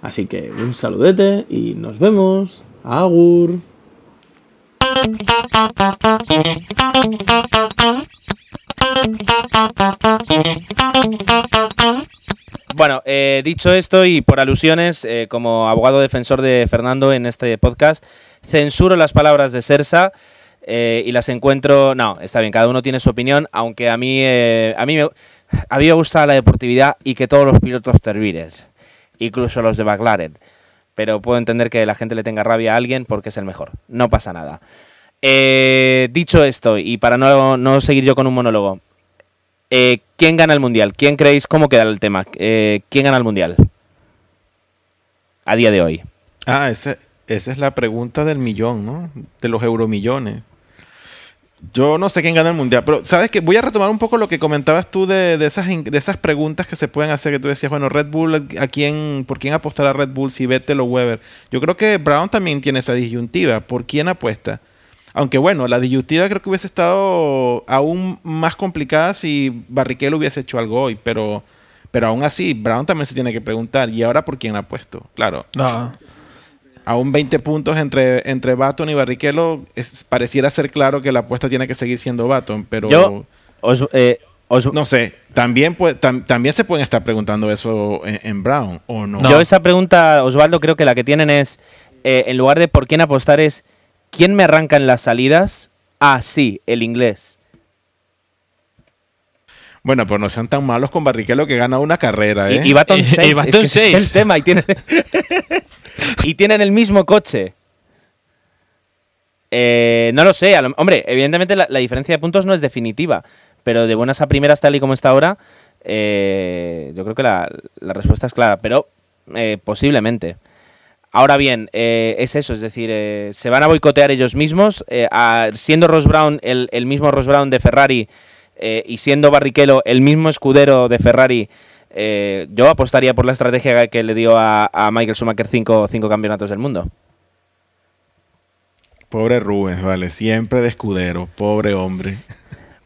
Así que un saludete y nos vemos. Agur. Bueno, eh, dicho esto y por alusiones, eh, como abogado defensor de Fernando en este podcast, censuro las palabras de Sersa eh, y las encuentro... No, está bien, cada uno tiene su opinión, aunque a mí, a mí, me, a mí me gusta la deportividad y que todos los pilotos terminen, incluso los de McLaren. Pero puedo entender que la gente le tenga rabia a alguien porque es el mejor. No pasa nada. Eh, dicho esto, y para no, no seguir yo con un monólogo, eh, ¿quién gana el mundial? ¿Quién creéis cómo queda el tema? Eh, ¿Quién gana el mundial? A día de hoy. Ah, esa, es la pregunta del millón, ¿no? De los euromillones. Yo no sé quién gana el mundial, pero sabes que voy a retomar un poco lo que comentabas tú de, de esas, de esas preguntas que se pueden hacer, que tú decías, bueno, Red Bull, ¿a quién, ¿por quién apostar a Red Bull si Vettel o Weber? Yo creo que Brown también tiene esa disyuntiva, ¿por quién apuesta? Aunque bueno, la disyuntiva creo que hubiese estado aún más complicada si Barrichello hubiese hecho algo hoy, pero, pero aún así, Brown también se tiene que preguntar, ¿y ahora por quién apuesto? Claro, No. aún 20 puntos entre, entre Baton y Barrichello, es- pareciera ser claro que la apuesta tiene que seguir siendo Baton, pero Yo os, eh, os- no sé, también, tam- también se pueden estar preguntando eso en, en Brown, ¿o no? Yo esa pregunta, Osvaldo, creo que la que tienen es, eh, en lugar de por quién apostar es, ¿quién me arranca en las salidas? Ah, sí, el inglés. Bueno, pues no sean tan malos con Barrichello que gana una carrera, ¿eh? Y, <laughs> y Baton Y- y 6. Baton es que ese es seis. el tema. Y tienen, <laughs> y tienen el mismo coche. Eh, no lo sé. lo- hombre, evidentemente la, la diferencia de puntos no es definitiva. Pero de buenas a primeras, tal y como está ahora, eh, yo creo que la, la respuesta es clara. Pero eh, posiblemente. Ahora bien, eh, es eso, es decir, eh, se van a boicotear ellos mismos, eh, a- siendo Ross Brown el, el mismo Ross Brown de Ferrari y siendo Barrichello el mismo escudero de Ferrari, yo apostaría por la estrategia que le dio a, a Michael Schumacher cinco, cinco campeonatos del mundo. Pobre Rubens, vale, siempre de escudero, pobre hombre.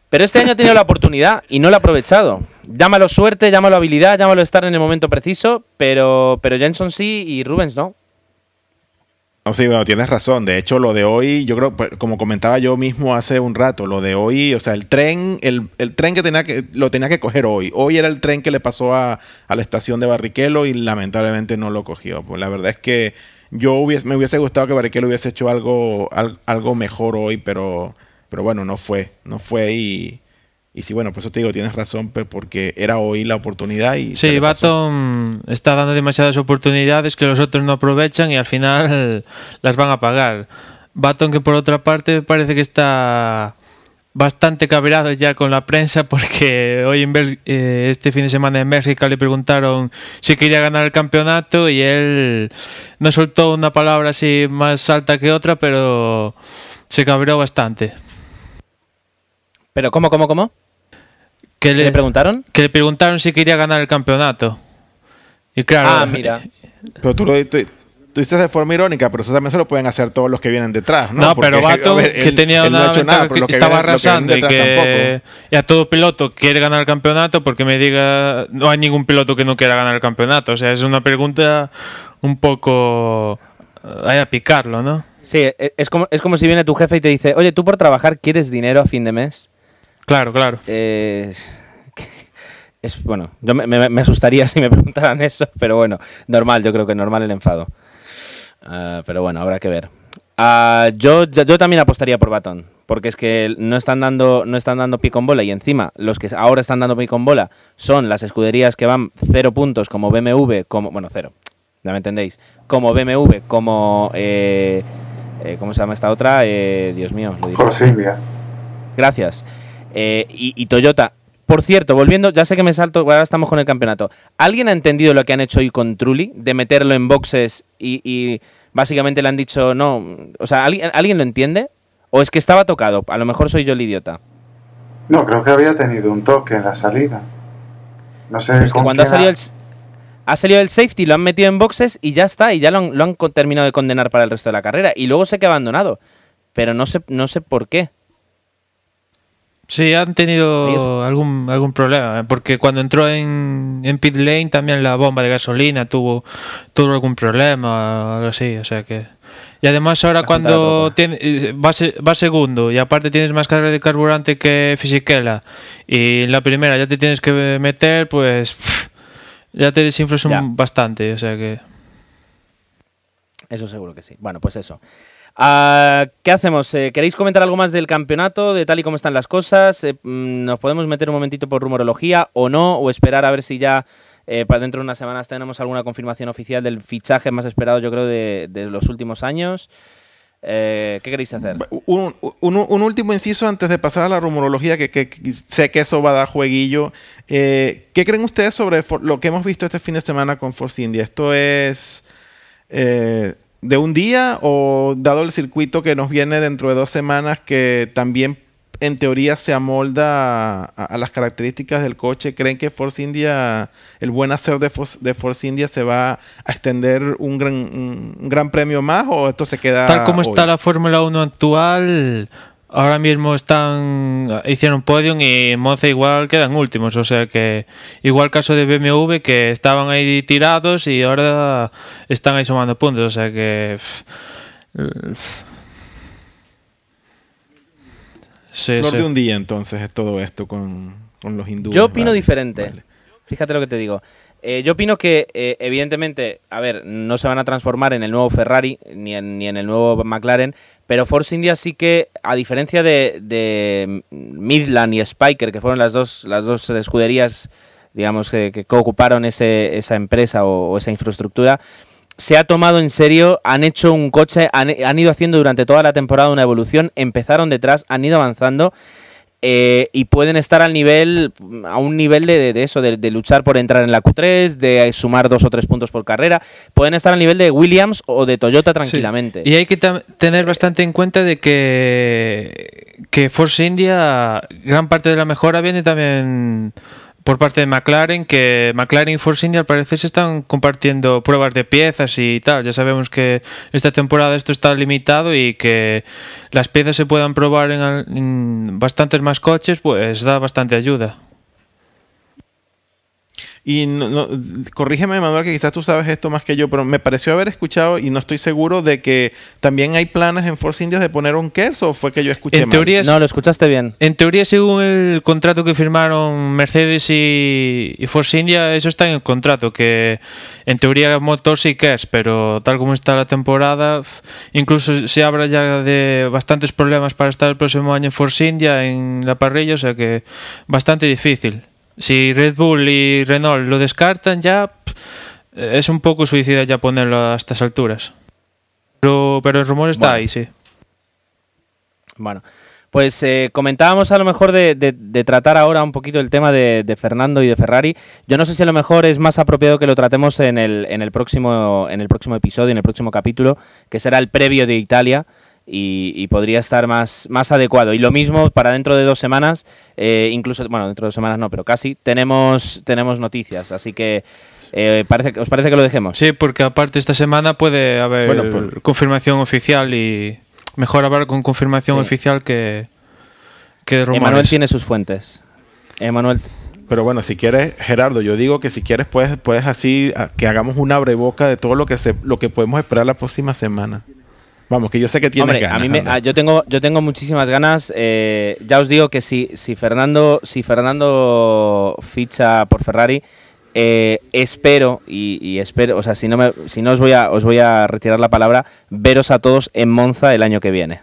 Pero este año ha tenido la oportunidad y no la ha aprovechado. Llámalo suerte, llámalo habilidad, llámalo estar en el momento preciso, pero, pero Jenson sí y Rubens no. Sí, bueno, tienes razón. De hecho, lo de hoy, yo creo, pues, como comentaba yo mismo hace un rato, lo de hoy, o sea, el tren, el, el tren que tenía que, lo tenía que coger hoy. Hoy era el tren que le pasó a, a la estación de Barrichello y lamentablemente no lo cogió. Pues la verdad es que yo hubiese, me hubiese gustado que Barrichello hubiese hecho algo, al- algo mejor hoy, pero, pero bueno, no fue, no fue y, y sí, bueno, por eso te digo, tienes razón, porque era hoy la oportunidad y Sí. Baton está dando demasiadas oportunidades que los otros no aprovechan y al final <laughs> las van a pagar. Baton que por otra parte parece que está bastante cabreado ya con la prensa porque <laughs> hoy en Bel- eh, este fin de semana en México le preguntaron si quería ganar el campeonato y él no soltó una palabra así más alta que otra, pero se cabreó bastante. Pero ¿cómo, cómo, cómo? Que ¿Qué le preguntaron? que le preguntaron si quería ganar el campeonato. Y claro, Ah, mira. <laughs> Pero tú lo tú, tú dices de forma irónica, pero eso también se lo pueden hacer todos los que vienen detrás, ¿no? No, Porque, pero ver, que tenía no una ha hecho ventaja nada, que lo que estaba lo que arrasando y detrás que tampoco. y a todo piloto quiere ganar el campeonato porque me diga no hay ningún piloto que no quiera ganar el campeonato. O sea, es una pregunta un poco eh, hay a picarlo, ¿no? Sí, e- es como, es como si viene tu jefe y te dice, oye, tú por trabajar quieres dinero a fin de mes. Claro, claro. Eh, <laughs> es bueno, yo me, me- me asustaría <laughs> si me preguntaran eso, pero bueno, normal, yo creo que normal el enfado. Ah, pero bueno, habrá que ver. Ah, yo, yo, yo también apostaría por Baton, porque es que no están dando no están dando pie con bola y encima los que ahora están dando pie con bola son las escuderías que van cero puntos como BMW, como bueno cero, ya me entendéis, como BMW, como eh, eh, ¿cómo se llama esta otra? Eh, Dios mío, lo diré. Force India. Gracias. Eh, y, y Toyota. Por cierto, volviendo, ya sé que me salto, ahora estamos con el campeonato. ¿Alguien ha entendido lo que han hecho hoy con Trulli? De meterlo en boxes y, y básicamente le han dicho no. O sea, ¿alguien, ¿alguien lo entiende? ¿O es que estaba tocado? A lo mejor soy yo el idiota. No, creo que había tenido un toque en la salida. No sé Pero es que con cuando ha salido, el, ha salido el safety, lo han metido en boxes y ya está, y ya lo han, lo han terminado de condenar para el resto de la carrera. Y luego sé que ha abandonado. Pero no sé, no sé por qué. Sí, han tenido algún algún problema, ¿eh? porque cuando entró en, en pit lane también la bomba de gasolina tuvo tuvo algún problema algo así, o sea que y además ahora cuando tiene, eh, va, se- va segundo y aparte tienes más carga de carburante que Fisichella y en la primera ya te tienes que meter, pues pff, ya te desinflas bastante, o sea que Eso seguro que sí. Bueno, pues eso. Ah, ¿Qué hacemos? Eh, ¿Queréis comentar algo más del campeonato, de tal y como están las cosas? Eh, mm, ¿Nos podemos meter un momentito por rumorología o no? ¿O esperar a ver si ya eh, para dentro de unas semanas tenemos alguna confirmación oficial del fichaje más esperado, yo creo, de, los últimos años? ¿Qué queréis hacer? Un, último inciso antes de pasar a la rumorología, que, sé que eso va a dar jueguillo. ¿Qué creen ustedes sobre lo que hemos visto este fin de semana con Force India? ¿Esto es de un día o dado el circuito que nos viene dentro de dos semanas que también en teoría se amolda a, a las características del coche? ¿Creen que Force India, el buen hacer de Force, de Force India se va a extender un gran, un, gran premio más o esto se queda... Tal como está la Fórmula 1 actual, ahora mismo están hicieron podium y Monza igual quedan últimos, o sea que igual caso de BMW que estaban ahí tirados y ahora están ahí sumando puntos, o sea que pff, sí, Flor sí. de un día entonces es todo esto con, con los hindúes. Yo opino vale, diferente. vale. Fíjate lo que te digo. Eh, yo opino que, eh, evidentemente, a ver, no se van a transformar en el nuevo Ferrari ni en, el nuevo McLaren, pero Force India sí que, a diferencia de, de Midland y Spiker, que fueron las dos, las dos escuderías, digamos, que, que ocuparon ese, esa empresa o, o esa infraestructura, se ha tomado en serio, han hecho un coche, han, han ido haciendo durante toda la temporada una evolución, empezaron detrás, han ido avanzando eh, y pueden estar al nivel, a un nivel de, de eso, de, de luchar por entrar en la Q3, de sumar dos o tres puntos por carrera. Pueden estar al nivel de Williams o de Toyota tranquilamente. Y hay que tener bastante en cuenta de que, que Force India, gran parte de la mejora viene también por parte de McLaren, que McLaren y Force India al parecer se están compartiendo pruebas de piezas y tal. Ya sabemos que esta temporada esto está limitado y que las piezas se puedan probar en, en bastantes más coches, pues da bastante ayuda. Y no, no- corrígeme, Manuel, que quizás tú sabes esto más que yo, pero me pareció haber escuchado y no estoy seguro de que también hay planes en Force India de poner un KERS o fue que yo escuché En mal? teoría, No, lo escuchaste bien. En teoría, según el contrato que firmaron Mercedes y, y Force India, eso está en el contrato, que en teoría motor sí que es, pero tal como está la temporada, incluso se habla ya de bastantes problemas para estar el próximo año en Force India en la parrilla, o sea que bastante difícil. Si Red Bull y Renault lo descartan ya, es un poco suicida ya ponerlo a estas alturas. Pero, pero el rumor está Bueno. ahí, sí. Bueno, pues eh, comentábamos a lo mejor de, de- de tratar ahora un poquito el tema de, de Fernando y de Ferrari. Yo no sé si a lo mejor es más apropiado que lo tratemos en el, en el, próximo, en el próximo episodio, en el próximo capítulo, que será el previo de Italia. Y, y podría estar más, más adecuado. Y lo mismo para dentro de dos semanas, eh, incluso, bueno, dentro de dos semanas no, pero casi, tenemos, tenemos noticias. Así que, eh, parece, que- ¿os parece que lo dejemos? Sí, porque aparte esta semana puede haber Bueno, pues- confirmación oficial y mejor hablar con confirmación Sí. oficial que, que de rumores. Emanuel tiene sus fuentes. Emanuel, Pero bueno, si quieres, Gerardo, yo digo que si quieres puedes, puedes así a- que hagamos una abreboca de todo lo que se, lo que podemos esperar la próxima semana. Vamos, que yo sé que tienes Hombre, ganas. a mí me- anda. ah, yo tengo yo tengo muchísimas ganas. eh, ya os digo que si, si Fernando si Fernando ficha por Ferrari, eh, espero y, y espero, o sea, si no me, si no os voy a os voy a retirar la palabra, veros a todos en Monza el año que viene.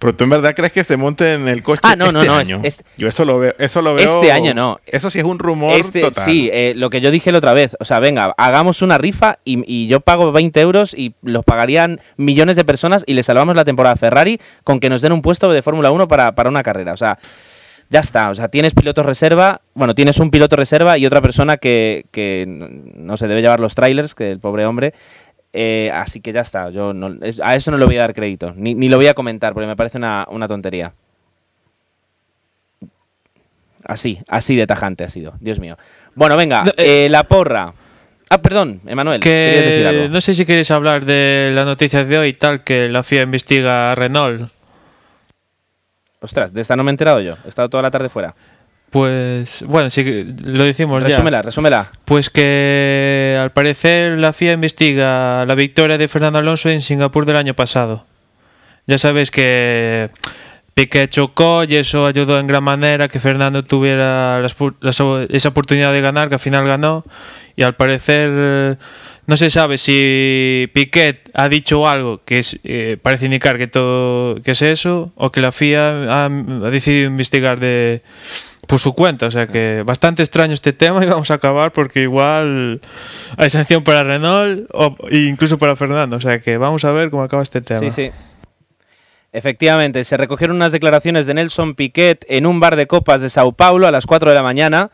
Pero tú en verdad crees que se monte en el coche Ah, no, no, este no, es- año? es- yo eso lo veo, eso lo veo. Este año no. Eso sí es un rumor Este, total. sí, eh, lo que yo dije la otra vez. O sea, venga, hagamos una rifa y, y yo pago 20 euros y los pagarían millones de personas y le salvamos la temporada a Ferrari con que nos den un puesto de Fórmula 1 para, para una carrera. O sea, ya está. O sea, tienes piloto reserva. Bueno, tienes un piloto reserva y otra persona que, que no se debe llevar los trailers, que el pobre hombre. Eh, así que ya está. Yo no- es- a eso no le voy a dar crédito. Ni, ni lo voy a comentar porque me parece una, una tontería. Así, así de tajante ha sido. Dios mío. Bueno, venga, No, eh, eh, la porra. Ah, perdón, Emanuel. decir Que algo. no sé si queréis hablar de las noticias de hoy, tal que la FIA investiga a Renault. Ostras, de esta no me he enterado yo. He estado toda la tarde fuera. Pues bueno, sí lo decimos ya. Resúmela, resúmela. Pues que al parecer la FIA investiga la victoria de Fernando Alonso en Singapur del año pasado. Ya sabéis que Piqué chocó y eso ayudó en gran manera que Fernando tuviera las las- esa oportunidad de ganar, que al final ganó. Y al parecer no se sabe si Piquet ha dicho algo que eh, parece indicar que es eso o que la FIA ha, decidido investigar de por su cuenta, o sea que bastante extraño este tema y vamos a acabar porque igual hay sanción para Renault o incluso para Fernando, o sea que vamos a ver cómo acaba este tema. Sí, sí. Efectivamente, se recogieron unas declaraciones de Nelson Piquet en un bar de copas de Sao Paulo a las 4 de la mañana,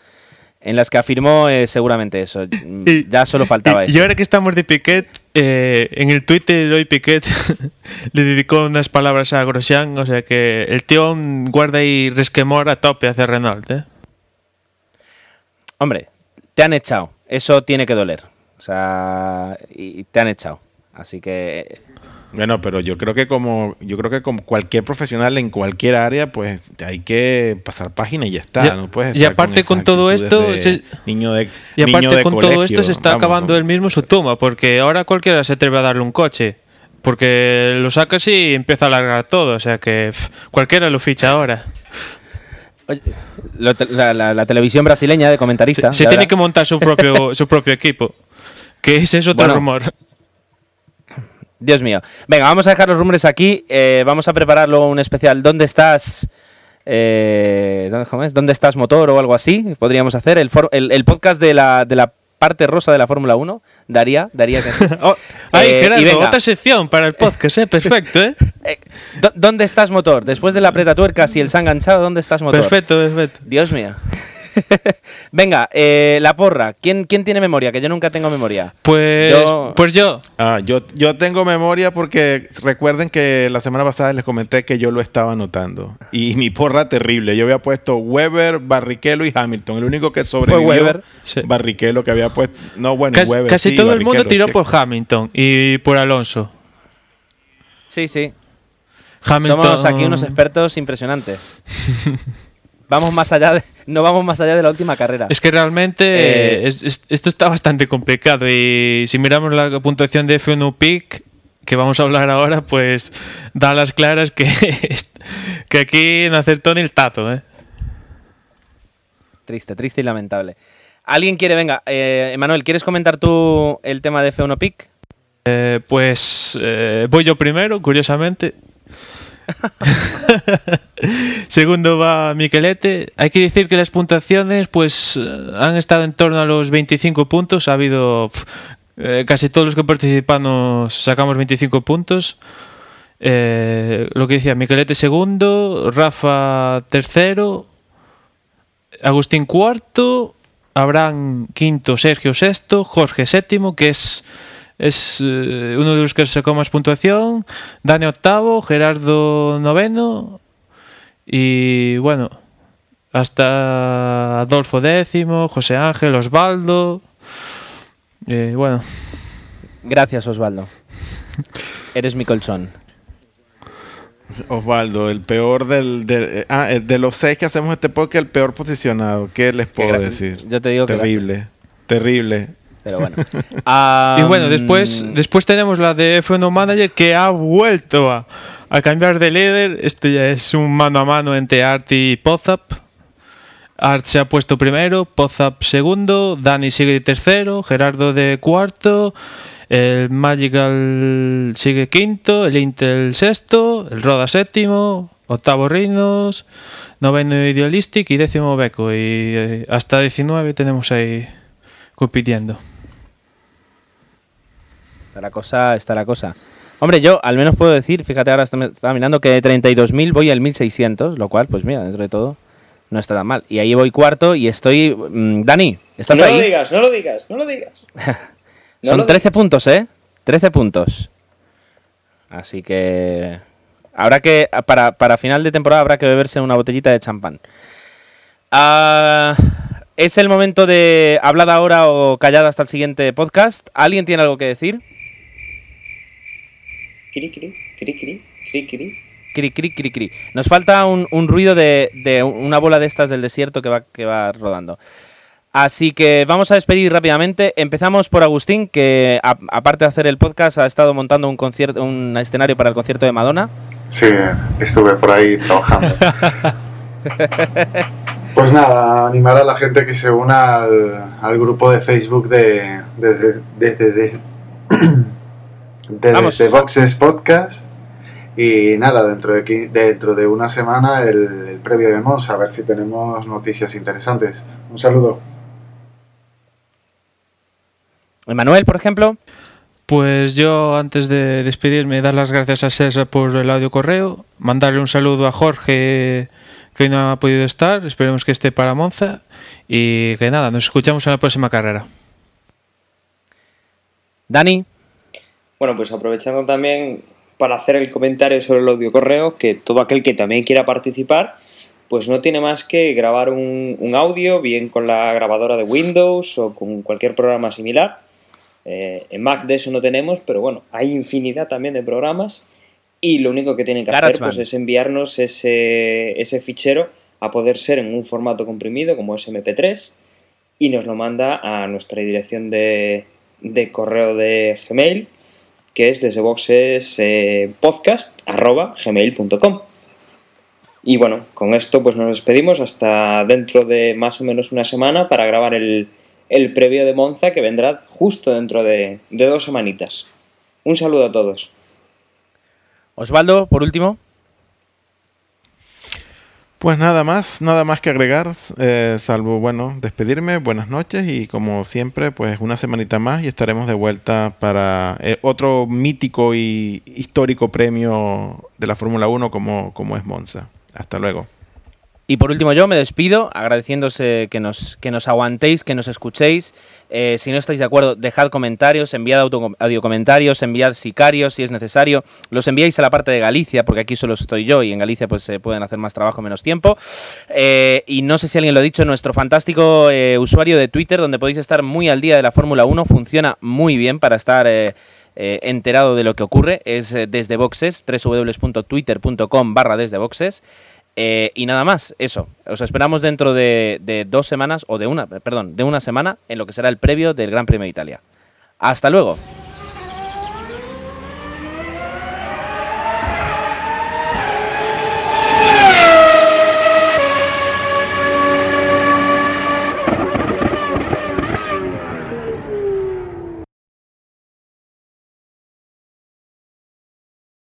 en las que afirmó eh, seguramente eso. Y- <laughs> ya solo faltaba y, eso. y ahora que estamos de Piquet, eh, en el Twitter hoy Piquet <laughs> le dedicó unas palabras a Grosjean, o sea que el tío guarda ahí resquemor a tope hacia Renault, ¿eh? Hombre, te han echado. Eso tiene que doler. O sea, y te han echado. Así que Bueno, pero yo creo que como yo creo que como cualquier profesional en cualquier área, pues hay que pasar página y ya está. Ya- no puedes y aparte con todo esto, de se- niño de Y niño aparte de con todo esto se está Vamos, acabando él mismo su tumba, porque ahora cualquiera se atreve a darle un coche. Porque lo sacas y empieza a alargar todo, o sea que pff, cualquiera lo ficha ahora. oye, la, la- la televisión brasileña de comentarista. Se tiene que montar su propio, su propio equipo. Que ese es otro Bueno. rumor. Dios mío. Venga, vamos a dejar los rumores aquí. eh, vamos a preparar luego un especial. ¿Dónde estás? Eh, ¿dónde, es? ¿Dónde estás motor o algo así? Podríamos hacer el, for- el, el podcast de la, de la parte rosa de la Fórmula 1. Daría, daría que... <laughs> Oh, ay, Eh, y Gerardo, venga. otra sección para el podcast, ¿eh? Perfecto, ¿eh? <laughs> Eh, ¿dó- ¿Dónde estás motor? Después de la tuercas y el se ha enganchado, ¿dónde estás motor? Perfecto, perfecto. Dios mío. <laughs> Venga, eh, la porra. ¿Quién, ¿Quién tiene memoria? Que yo nunca tengo memoria. Pues Yo- pues yo. Ah, yo, yo tengo memoria porque recuerden que la semana pasada les comenté que yo lo estaba anotando. Y <laughs> mi porra terrible. Yo había puesto Weber, Barrichello y Hamilton. El único que sobrevivió Weber. Sí. Barrichello que había puesto. No, bueno, Casi, Weber. casi sí, todo el mundo tiró sí. por Hamilton y por Alonso. Sí, sí. Hamilton. Somos aquí unos expertos impresionantes. <laughs> vamos más allá de, <laughs> no vamos más allá de la última carrera. Es que realmente Eh, eh, es- es- esto está bastante complicado y si miramos la puntuación de F1 Peak, que vamos a hablar ahora, pues da las claras que, <laughs> que aquí no acertó ni el tato. ¿eh? Triste, triste y lamentable. ¿Alguien quiere, venga, eh, Emanuel, ¿quieres comentar tú el tema de F1 Pick? Eh, pues voy yo primero, curiosamente. <laughs> Segundo va Miquelete. Hay que decir que las puntuaciones pues eh, han estado en torno a los 25 puntos. Ha habido eh, casi todos los que participamos sacamos 25 puntos. Eh, lo que decía Miquelete segundo, Rafa tercero, Agustín cuarto, Abraham quinto, Sergio sexto, Jorge séptimo, que es es eh, uno de los que sacó más puntuación. Dani octavo, Gerardo noveno. Y bueno, hasta Adolfo décimo, José Ángel, Osvaldo. Eh, bueno, Gracias, Osvaldo. Eres mi colchón. Osvaldo, el peor del, del- eh, ah, eh, de los seis que hacemos este podcast, el peor posicionado. ¿Qué les puedo decir? yo te digo que terrible, terrible. Pero bueno. <laughs> y bueno, después, después tenemos la de F1 Manager que ha vuelto a, a cambiar de líder. Esto ya es un mano a mano entre Art y Pozap. Art se ha puesto primero, Pozap segundo, Dani sigue de tercero, Gerardo de cuarto, el Magical sigue quinto, el Intel sexto, el Roda séptimo, octavo Rinos, noveno Idealistic y décimo Beco. Y eh, hasta 19 tenemos ahí compitiendo. Está la cosa, está la cosa. Hombre, yo al menos puedo decir, fíjate, ahora estaba mirando que de 32.000 voy al 1.600, lo cual, pues mira, dentro de todo, no está tan mal. Y ahí voy cuarto y estoy... mm, Dani, ¿estás no ahí? lo digas, no lo digas, no lo digas. <laughs> No Son lo 13 puntos, ¿eh? 13 puntos. Así que... Habrá que... Para, para final de temporada habrá que beberse una botellita de champán. Ah, es el momento de hablada ahora o callada hasta el siguiente podcast. ¿Alguien tiene algo que decir? Cri, cri, cri, cri, cri, cri. Cri, cri, cri, cri. Nos falta un, un ruido de, de una bola de estas del desierto que va, que va rodando. Así que vamos a despedir rápidamente. Empezamos por Agustín, que a- aparte de hacer el podcast ha estado montando un concierto, un escenario para el concierto de Madonna. Sí, estuve por ahí trabajando. Pues nada, animar a la gente que se una al, al grupo de Facebook de desde desde de, de, Vamos. de Boxes Podcast y nada, dentro de, dentro de una semana el, el previo de Mons, a ver si tenemos noticias interesantes. Un saludo. Emanuel, por ejemplo. Pues yo, antes de despedirme, dar las gracias a César por el audio correo, mandarle un saludo a Jorge, que hoy no ha podido estar, esperemos que esté para Monza, y que nada, nos escuchamos en la próxima carrera. Dani. Bueno, pues aprovechando también para hacer el comentario sobre el audio correo, que todo aquel que también quiera participar, pues no tiene más que grabar un, un audio, bien con la grabadora de Windows o con cualquier programa similar. Eh, en Mac de eso no tenemos, pero bueno, hay infinidad también de programas y lo único que tienen que hacer pues, es enviarnos ese, ese fichero a poder ser en un formato comprimido como es MP3 y nos lo manda a nuestra dirección de, de correo de Gmail que es desde boxes eh, podcast arroba gmail.com y bueno, con esto pues nos despedimos hasta dentro de más o menos una semana para grabar el, el previo de Monza que vendrá justo dentro de, de dos semanitas. Un saludo a todos. Osvaldo, por último. Pues nada más, nada más que agregar, eh, salvo, bueno, despedirme, buenas noches y como siempre, pues una semanita más y estaremos de vuelta para eh, otro mítico y histórico premio de la Fórmula 1 como, como es Monza. Hasta luego. Y por último yo me despido agradeciéndose que nos, que nos aguantéis, que nos escuchéis. Eh, si no estáis de acuerdo, dejad comentarios, enviad auto, audio comentarios, enviad sicarios si es necesario. Los enviáis a la parte de Galicia, porque aquí solo estoy yo y en Galicia pues se pueden hacer más trabajo en menos tiempo. Eh, y no sé si alguien lo ha dicho, nuestro fantástico eh, usuario de Twitter, donde podéis estar muy al día de la Fórmula 1, funciona muy bien para estar... enterado de lo que ocurre es desde boxes www.twitter.com barra desde boxes eh, y nada más, eso. Os esperamos dentro de, de dos semanas, o de una, perdón, de una semana, en lo que será el previo del Gran Premio de Italia. Hasta luego.